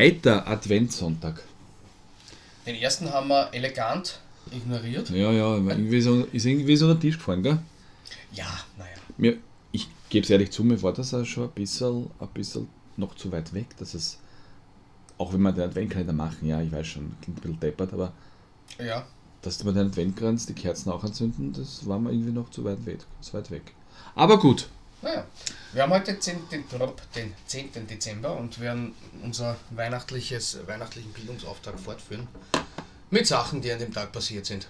Zweiter Adventssonntag. Den ersten haben wir elegant ignoriert. Ja, ja, irgendwie so, ist irgendwie so den Tisch gefallen, gell? Ja, naja. Mir, ich gebe es ehrlich zu, mir war das auch schon ein bisschen, ein bisschen noch zu weit weg, dass es, auch wenn wir den Adventkalender machen, ja, ich weiß schon, klingt ein bisschen deppert, aber Ja, dass wir den Adventkranz, die Kerzen auch anzünden, das war mir irgendwie noch zu weit weg. Zu weit weg. Aber gut, naja. Wir haben heute den, den, den 10. Dezember und werden unser weihnachtliches, weihnachtlichen Bildungsauftrag fortführen. Mit Sachen, die an dem Tag passiert sind.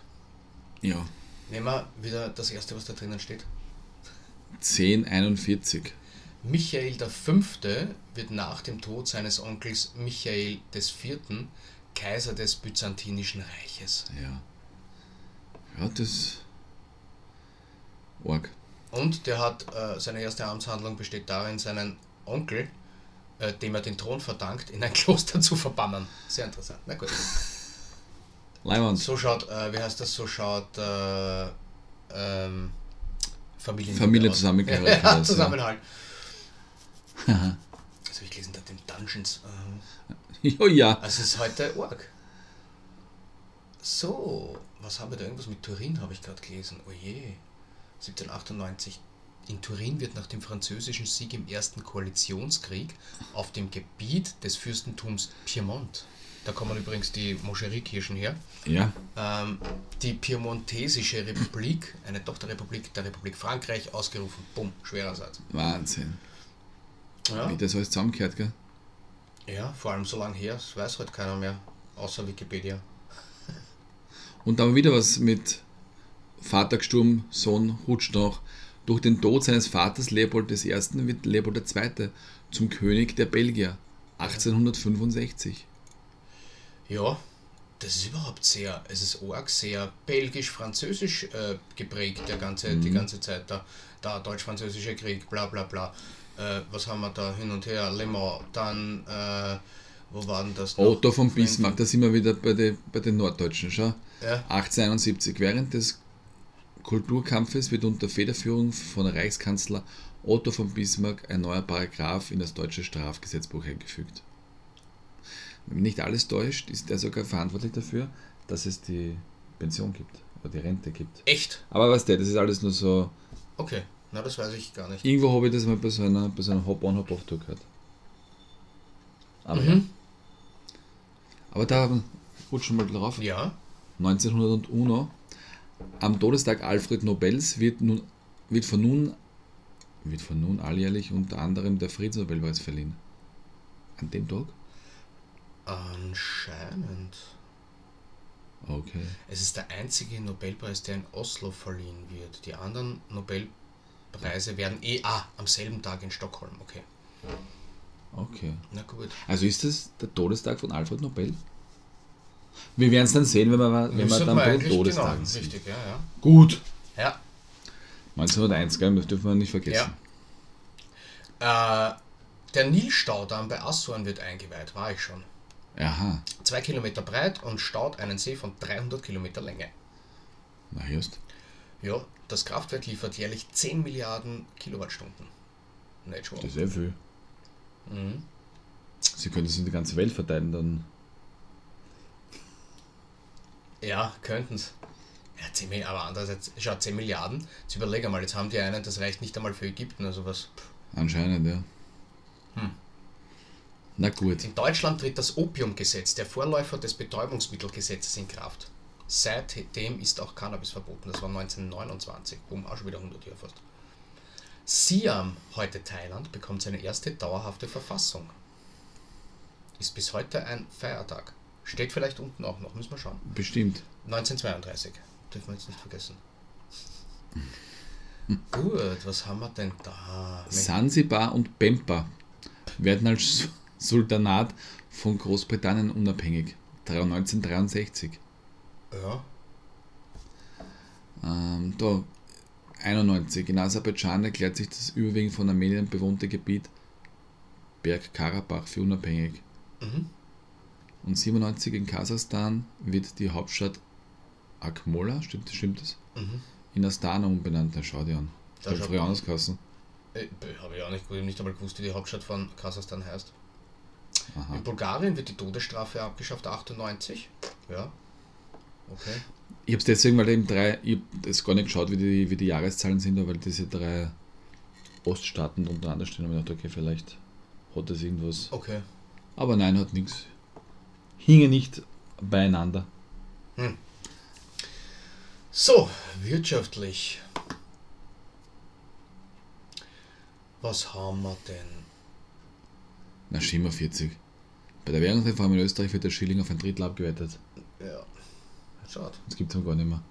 ja, Nehmen wir wieder das erste, was da drinnen steht. 1041. Michael V. wird nach dem Tod seines Onkels Michael IV. Kaiser des Byzantinischen Reiches. Ja. Ja, das. Org. Und der hat, äh, seine erste Amtshandlung besteht darin, seinen Onkel, äh, dem er den Thron verdankt, in ein Kloster zu verbannen. Sehr interessant. Na gut. Leimand. So schaut, äh, wie heißt das, so schaut äh, ähm, Familien Familie aus. zusammengehört. Ja, Zusammenhalt. Also ich gelesen da den Dungeons. Äh, ja, ja. also es ist heute Org. So, was haben wir da? Irgendwas mit Turin habe ich gerade gelesen. Oh je. 1798. In Turin wird nach dem französischen Sieg im Ersten Koalitionskrieg auf dem Gebiet des Fürstentums Piemont, da kommen übrigens die Moscherie-Kirchen her, Ja. ähm, die Piemontesische Republik, eine Tochterrepublik der Republik Frankreich, ausgerufen. Bumm, schwerer Satz. Wahnsinn. Ja, Wie das alles zusammengehört, gell? ja, vor allem so lange her, das weiß halt keiner mehr, außer Wikipedia. Und dann wieder was mit Vater gestorben, Sohn rutscht noch. Durch den Tod seines Vaters Leopold I. wird Leopold II. zum König der Belgier. 1865. Ja, das ist überhaupt sehr, es ist arg sehr belgisch-französisch äh, geprägt, der ganze, die ganze Zeit, da, da deutsch-französische Krieg, bla bla bla. Äh, was haben wir da hin und her? Le Mans, dann, äh, wo war denn das noch? Otto von Bismarck, da sind wir wieder bei, den bei den Norddeutschen. Schau. Ja, 1871. Während des Kulturkampfes wird unter Federführung von Reichskanzler Otto von Bismarck ein neuer Paragraph in das deutsche Strafgesetzbuch eingefügt. Wenn mich nicht alles täuscht, ist er sogar verantwortlich dafür, dass es die Pension gibt oder die Rente gibt. echt? Aber was der, das ist alles nur so. Okay, na das weiß ich gar nicht. Irgendwo habe ich das mal bei so einer, bei so einer Hop-on, Hop-off-Tour gehört. Aber, ja. Mhm. aber da rutschen wir mal drauf. Ja, 1901. Am Todestag Alfred Nobels wird, nun, wird, von nun, wird von nun alljährlich unter anderem der Friedensnobelpreis verliehen. An dem Tag? anscheinend. Okay. Es ist der einzige Nobelpreis, der in Oslo verliehen wird. Die anderen Nobelpreise werden eh ah, am selben Tag in Stockholm. Okay, Okay. na gut. Also ist das der Todestag von Alfred Nobel? Wir werden es dann sehen, wenn wir, wenn wir dann bei den Todestagen genau. Richtig, ja, ja. Gut. Ja, 1901, gell? Das dürfen wir nicht vergessen. Äh, der Nilstaudamm bei Assuan wird eingeweiht, war ich schon. Aha. Zwei Kilometer breit und staut einen See von 300 Kilometer Länge. Na, hörst Ja, das Kraftwerk liefert jährlich 10 Milliarden Kilowattstunden. Nicht schon. Das ist sehr viel. Mhm. Sie können das in die ganze Welt verteilen, dann. Ja, könnten es. Ja, 10 Milliarden, aber andererseits, schau, 10 Milliarden, jetzt überlege mal, jetzt haben die einen, das reicht nicht einmal für Ägypten, also was. pff. Anscheinend, ja. Hm. Na gut. In Deutschland tritt das Opiumgesetz, der Vorläufer des Betäubungsmittelgesetzes, in Kraft. Seitdem ist auch Cannabis verboten, das war 1929, boom, auch schon wieder 100 Jahre fast. Siam, heute Thailand, bekommt seine erste dauerhafte Verfassung. Ist bis heute ein Feiertag. Steht vielleicht unten auch noch, müssen wir schauen. Bestimmt. 1932, dürfen wir jetzt nicht vergessen. Gut, was haben wir denn da? Sansibar und Pemba werden als Sultanat von Großbritannien unabhängig. 1963. Ja, Ähm, da 91. In Aserbaidschan erklärt sich das überwiegend von Armenien bewohnte Gebiet Bergkarabach für unabhängig. mhm. Und 97 in Kasachstan wird die Hauptstadt Akmola, stimmt, stimmt das? Mhm. In Astana umbenannt. Na, schau dir an. Da schaut früher anders geheißen. Äh, Habe ich auch nicht, ich nicht einmal gewusst, wie die Hauptstadt von Kasachstan heißt. Aha. In Bulgarien wird die Todesstrafe abgeschafft, 98. Ja. Okay. Ich habe es deswegen, weil eben drei, ich habe gar nicht geschaut, wie die, wie die Jahreszahlen sind, aber weil diese drei Oststaaten untereinander stehen, habe ich gedacht, okay, vielleicht hat das irgendwas. Okay. Aber nein, hat nichts. Hinge nicht beieinander. So, wirtschaftlich. Was haben wir denn? Na, Schimmer 40. Bei der Währungsreform in Österreich wird der Schilling auf ein Drittel abgewertet. Ja. Schaut. Das gibt es gar nicht mehr.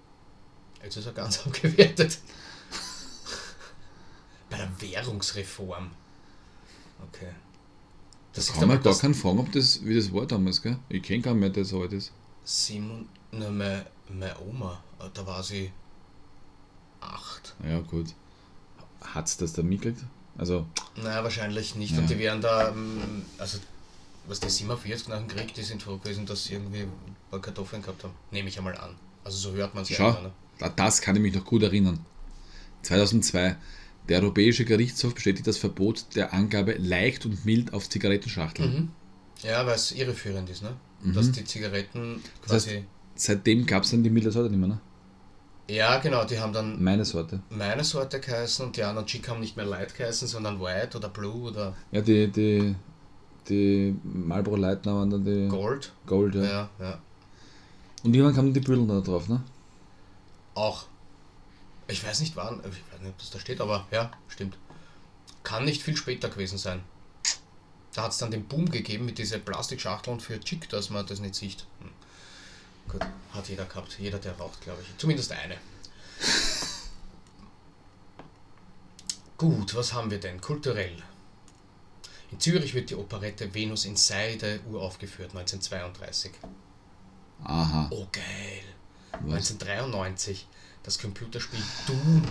Jetzt ist er ganz abgewertet. Bei der Währungsreform. Okay. Das kann man gar das keinen fragen, ob das, wie das war damals, gell? Ich kenne keinen mehr, der so alt ist. Simon, ne, meine, meine Oma, da war sie acht. Ja, gut. Hat's das da mitgekriegt? Also, Naja, wahrscheinlich nicht. Ja. Und die wären da, ähm, also, was die 47 nach dem Krieg, die sind froh gewesen, dass sie irgendwie ein paar Kartoffeln gehabt haben. Nehme ich einmal an. Also so hört man es Schau. immer. Ne? da- das kann ich mich noch gut erinnern. 2002. Der Europäische Gerichtshof bestätigt das Verbot der Angabe leicht und mild auf Zigarettenschachteln. Mhm. Ja, weil es irreführend ist, ne? Dass die Zigaretten Mhm. Das quasi. Seitdem gab es dann die milde Sorte nicht mehr, ne? ja, genau, die haben dann Meine Sorte. meine Sorte geheißen und die anderen Chick haben nicht mehr Light geheißen, sondern White oder Blue oder Ja, die, die, die Marlboro Leitner waren dann die Gold. Gold, ja. Ja, ja. Und irgendwann kamen die Büdeln da drauf, ne? Auch. Ich weiß nicht wann, ich weiß nicht, ob das da steht, aber ja, stimmt. Kann nicht viel später gewesen sein. Da hat es dann den Boom gegeben mit diesen Plastikschachteln für Chick, dass man das nicht sieht. Hm. Gut, hat jeder gehabt. Jeder, der raucht, glaube ich. Zumindest eine. Gut, was haben wir denn? Kulturell. In Zürich wird die Operette Venus in Seide uraufgeführt, 1932. Aha. Oh, geil. Was? 1993. Das Computerspiel Doom.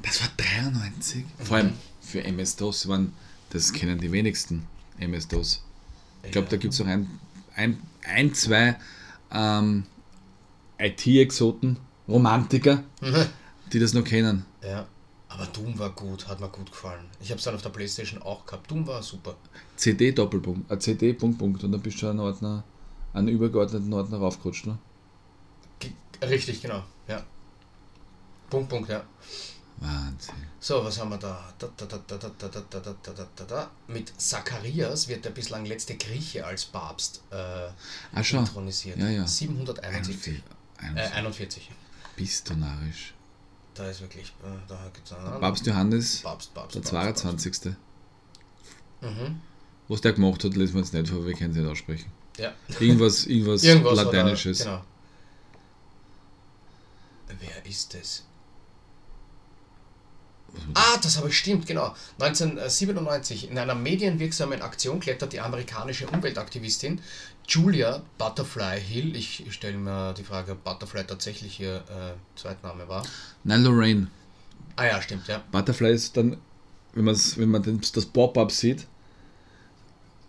Das war 93. Vor allem für MS-DOS waren, das kennen die wenigsten MS-DOS. Ich glaube, da gibt es auch ein, ein, ein zwei ähm, IT-Exoten, Romantiker, die das noch kennen. Ja, aber Doom war gut, hat mir gut gefallen. Ich habe es dann auf der Playstation auch gehabt. Doom war super. CD Doppelpunkt, äh, CD Punkt Punkt und dann bist du einen Ordner, einen übergeordneten Ordner raufgerutscht, ne? Richtig, genau. Ja. Punkt, Punkt, ja. Wahnsinn. So, was haben wir da? Da, da, da, da, da, da, da, da, da, da, da. Mit Zacharias wird der bislang letzte Grieche als Papst äh, Ah, schon. intronisiert. Ja, ja. 771. Ein, Äh, ein, 41. bist du narrisch. Da ist wirklich, äh, da gibt es einen Papst Johannes, Papst, Papst, der Papst, 22. Papst. Mhm. Was der gemacht hat, lesen wir jetzt nicht vor, wir können es nicht aussprechen. Ja. Irgendwas, irgendwas, Irgendwas Lateinisches. Oder, genau. Wer ist das? Ah, das habe ich stimmt, genau. 1997 in einer medienwirksamen Aktion klettert die amerikanische Umweltaktivistin Julia Butterfly Hill. Ich stelle mir die Frage, ob Butterfly tatsächlich ihr äh, Zweitname war. Nein, Lorraine. Ah ja, stimmt, ja. Butterfly ist dann, wenn, man's, wenn man das Pop-Up sieht,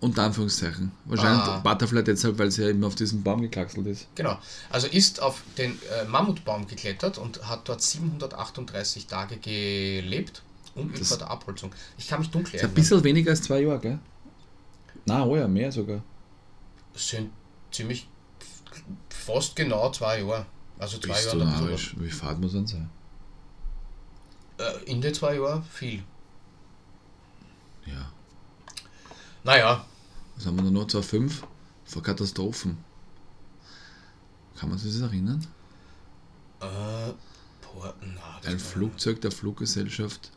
unter Anführungszeichen. Wahrscheinlich Ah. Butterfly deshalb, weil sie ja immer auf diesem Baum gekraxelt ist. Genau. Also ist auf den äh, Mammutbaum geklettert und hat dort 738 Tage gelebt, Das- vor der Abholzung. Ich kann mich dunkel Ist ein erinnern. bisschen weniger als zwei Jahre, gell? Na, oh ja, mehr sogar. Es sind ziemlich fast genau zwei Jahre. Also zwei Bist Jahre. du und narrisch? Wie fad muss dann sein? Äh, in den zwei Jahren viel. Ja. Naja, Was haben wir da noch? 2,5 vor Katastrophen. Kann man sich das erinnern? äh, boah, na, Ein Flugzeug der Fluggesellschaft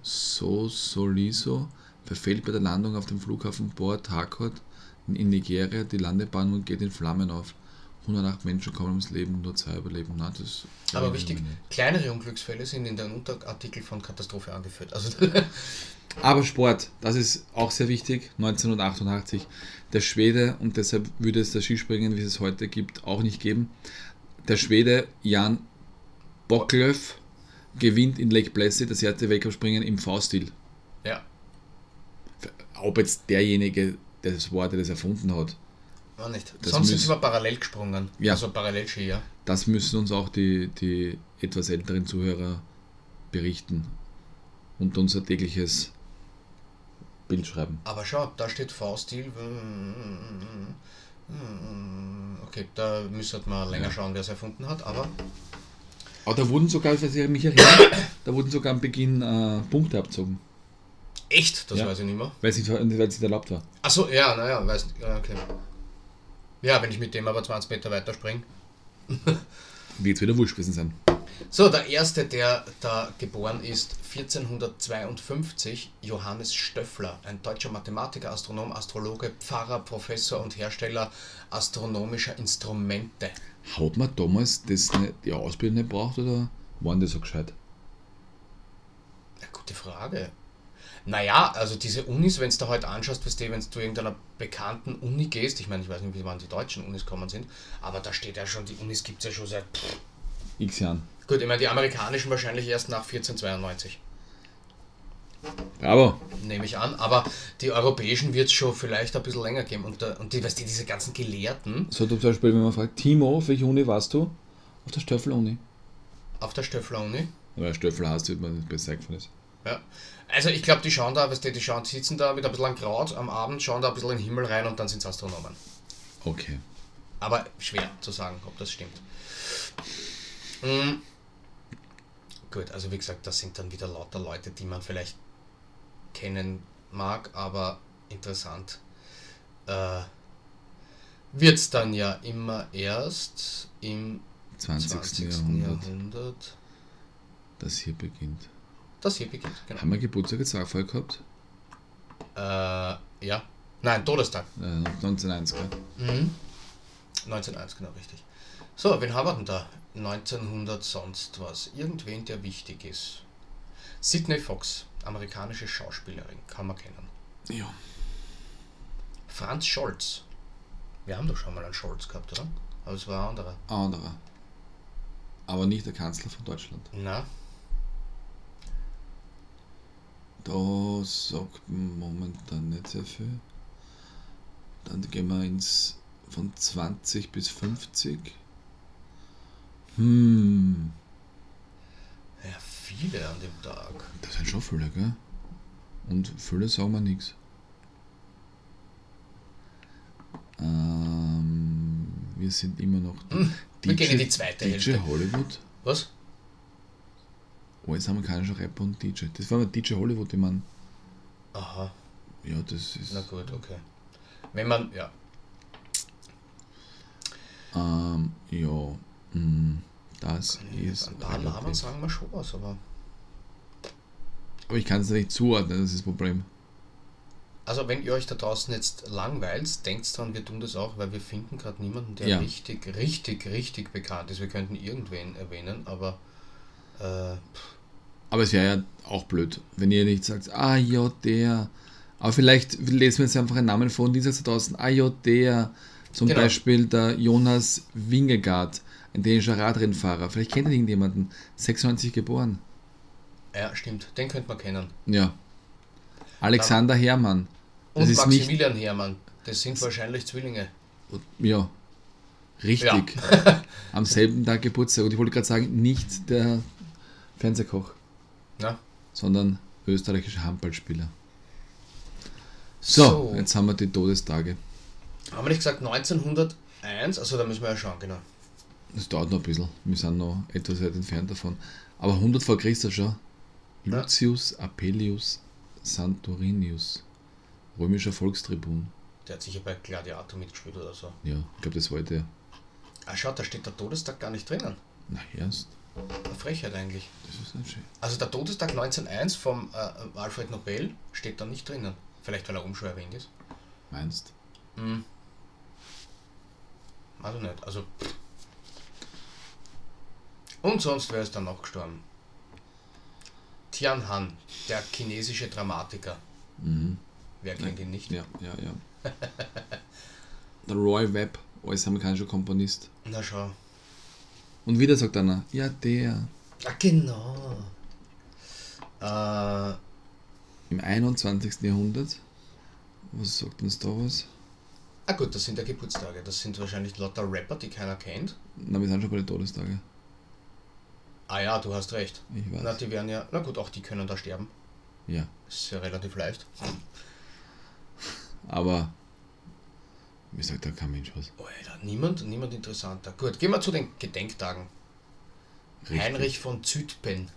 So Soliso verfehlt bei der Landung auf dem Flughafen Port Harcourt in Nigeria die Landebahn und geht in Flammen auf. 108 Menschen kommen ums Leben, nur zwei überleben. Na, das Aber wichtig, kleinere Unglücksfälle sind in den Unterartikel von Katastrophe angeführt. Also Aber Sport, das ist auch sehr wichtig. 1988. Der Schwede, und deshalb würde es das Skispringen, wie es es heute gibt, auch nicht geben. Der Schwede Jan Bocklöf gewinnt in Lake Placid das erste Weltcup-Springen im V-Stil. ja, Ob jetzt derjenige das war, der das erfunden hat, war nicht. Das Sonst sind müß- sie immer parallel gesprungen. Ja. Also Parallelski, ja. das müssen uns auch die, die etwas älteren Zuhörer berichten und unser tägliches Bild schreiben. Aber schau, da steht V-Stil. Okay, da müsste man länger Ja. schauen, wer es erfunden hat, aber Aber da wurden sogar, falls ich mich erinnere, da wurden sogar am Beginn äh, Punkte abzogen, echt, das Ja. weiß ich nicht mehr. weil es nicht, weil es nicht erlaubt war. Achso, ja, naja, weiß okay. Ja, wenn ich mit dem aber 20 Meter weiterspringe. Wird wieder wurscht gewesen sein. So, der erste, der da geboren ist, 1452, Johannes Stöffler, ein deutscher Mathematiker, Astronom, Astrologe, Pfarrer, Professor und Hersteller astronomischer Instrumente. Hat man damals das nicht, die Ausbildung nicht braucht oder waren die so gescheit? Ja, gute Frage. Naja, also diese Unis, wenn du da heute anschaust, weißt du, wenn du zu irgendeiner bekannten Uni gehst, ich meine, ich weiß nicht, wie wann die deutschen Unis kommen sind, aber da steht ja schon, die Unis gibt es ja schon seit. Pff. X Jahren. Gut, ich meine, die amerikanischen wahrscheinlich erst nach 1492, Bravo! nehme ich an, aber die europäischen wird es schon vielleicht ein bisschen länger geben und, da, und die, weißt du, diese ganzen Gelehrten So zum Beispiel, wenn man fragt, Timo, auf welche Uni warst du? Auf der Stöffel-Uni. auf der Stöffler-Uni, Weil Stöffel heißt, wird man besser eingefallen ist. ja. Also ich glaube, die schauen da, weißt du, die schauen, sitzen da mit ein bisschen Kraut am Abend, schauen da ein bisschen in den Himmel rein und dann sind es Astronomen. Okay. Aber schwer zu sagen, ob das stimmt. Mm. Gut, also wie gesagt, das sind dann wieder lauter Leute, die man vielleicht kennen mag, aber interessant äh, wird es dann ja immer erst im 20. 20. Jahrhundert, Jahrhundert. das hier beginnt. Das hier beginnt, genau. Haben wir Geburtstag jetzt auch vorher gehabt? Äh, ja. Nein, Todestag. Äh, 1901, gell? Mhm. 1901, genau richtig. So, wen haben wir denn da? 1900 sonst was. Irgendwen, der wichtig ist. Sydney Fox, amerikanische Schauspielerin, kann man kennen. Ja. Franz Scholz. Wir haben doch schon mal einen Scholz gehabt, oder? Aber es war ein anderer. Anderer. Aber nicht der Kanzler von Deutschland. Na, Da sagt man momentan nicht sehr viel. Dann gehen wir ins von 20 bis 50. Hm, ja, viele an dem Tag. das sind schon viele, gell? Und viele sagen wir nichts. Ähm, wir sind immer noch. Hm, wir gehen in die zweite DJ Hälfte. Hollywood. Was? Alles amerikanischer Rapper und DJ. Das war mal DJ Hollywood, ich meine. Aha, Ja, das ist. na gut, okay. Wenn man, ja, Ähm, das ist. ein paar Namen relativ- sagen wir schon was, aber. Aber ich kann es nicht zuordnen, das ist das Problem. Also wenn ihr euch da draußen jetzt langweilt, denkt dran, wir tun das auch, weil wir finden gerade niemanden, der Ja. richtig, richtig, richtig bekannt ist. Wir könnten irgendwen erwähnen, aber äh, Aber es wäre ja auch blöd, wenn ihr nicht sagt, ah ja, der. Aber vielleicht lesen wir jetzt einfach einen Namen vor und die sagt da draußen, ah ja, der. Zum Genau. Beispiel der Jonas Wingegaard, ein dänischer Radrennfahrer. Vielleicht kennt ihr irgendjemanden. 96 geboren. ja, stimmt, den könnte man kennen. Ja. Alexander Herrmann. Das Und ist nicht. Maximilian Hermann, das sind wahrscheinlich Zwillinge. Ja. Richtig. Am selben Tag Geburtstag. Und ich wollte gerade sagen, nicht der Fernsehkoch, Na? sondern österreichischer Handballspieler. So, jetzt haben wir die Todestage. haben wir nicht gesagt 1901, also da müssen wir ja schauen, genau. Das dauert noch ein bisschen. Wir sind noch etwas weit entfernt davon. Aber 100 vor Christus schon. Ja. Lucius Apelius Santorinius. Römischer Volkstribun. Der hat sicher bei Gladiator mitgespielt oder so. Ja, ich glaube, das war der. Ah, schaut, da steht der Todestag gar nicht drinnen. Na, erst. Eine Frechheit eigentlich. Das ist nicht schön. Also der Todestag 1901 vom äh, Alfred Nobel steht da nicht drinnen. Vielleicht weil er schon erwähnt ist. Meinst Hm. Also nicht. Also. pff. Und sonst wäre es dann noch gestorben. Tian Han, der chinesische Dramatiker. Mhm. Wer kennt ihn nicht? Ja, ja, ja. der Roy Webb, als amerikanischer Komponist. Na schau. Und wieder sagt einer, ja, der. Ah, genau. Äh, Im 21. Jahrhundert. Was sagt uns da was? ah gut, das sind ja Geburtstage. Das sind wahrscheinlich lauter Rapper, die keiner kennt. Na, wir sind schon bei den Todestage. Ah ja, du hast recht. Ich weiß. Na, die werden ja. Na gut, auch die können da sterben. Ja. Ist ja relativ leicht. aber mir sagt da kein Mensch was. Alter, niemand, niemand interessanter. Gut, gehen wir zu den Gedenktagen. Richtig. Heinrich von Zütpen,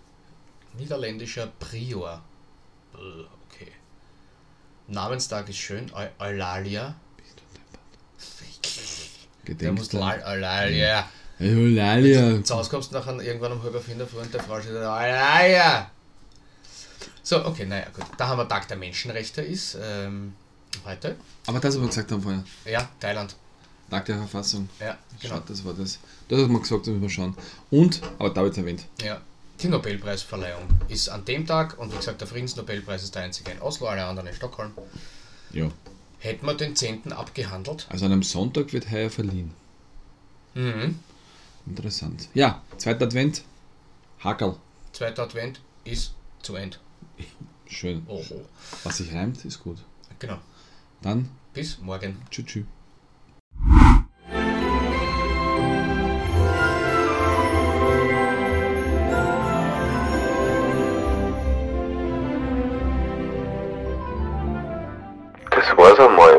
niederländischer Prior. Okay. Namenstag ist schön, Eu- Eulalia. Der muss Gedenktag. Lal- Eulalia. Eulalia. Zu Hause kommst du nachher irgendwann um halb auf in der Früh und der Frau steht da, Eulalia. So, okay, naja, gut. Da haben wir Tag der Menschenrechte ist. Ähm, heute. Aber das, was wir gesagt haben vorher. Ja, Thailand. Tag der Verfassung. Ja, genau. Schaut, das war das. Das hat man gesagt, das müssen wir schauen. Und, aber da wird es erwähnt. Ja, die Nobelpreisverleihung ist an dem Tag und wie gesagt, der Friedensnobelpreis ist der einzige in Oslo, alle anderen in Stockholm. Ja. Hätten wir den 10. abgehandelt? Also an einem Sonntag wird heuer verliehen. Mhm. Interessant. Ja, zweiter Advent. Hackerl. Zweiter Advent ist zu Ende. Schön. Oho. Was sich reimt, ist gut. Genau. Dann, Bis morgen. tschüss. tschüss. Das war's einmal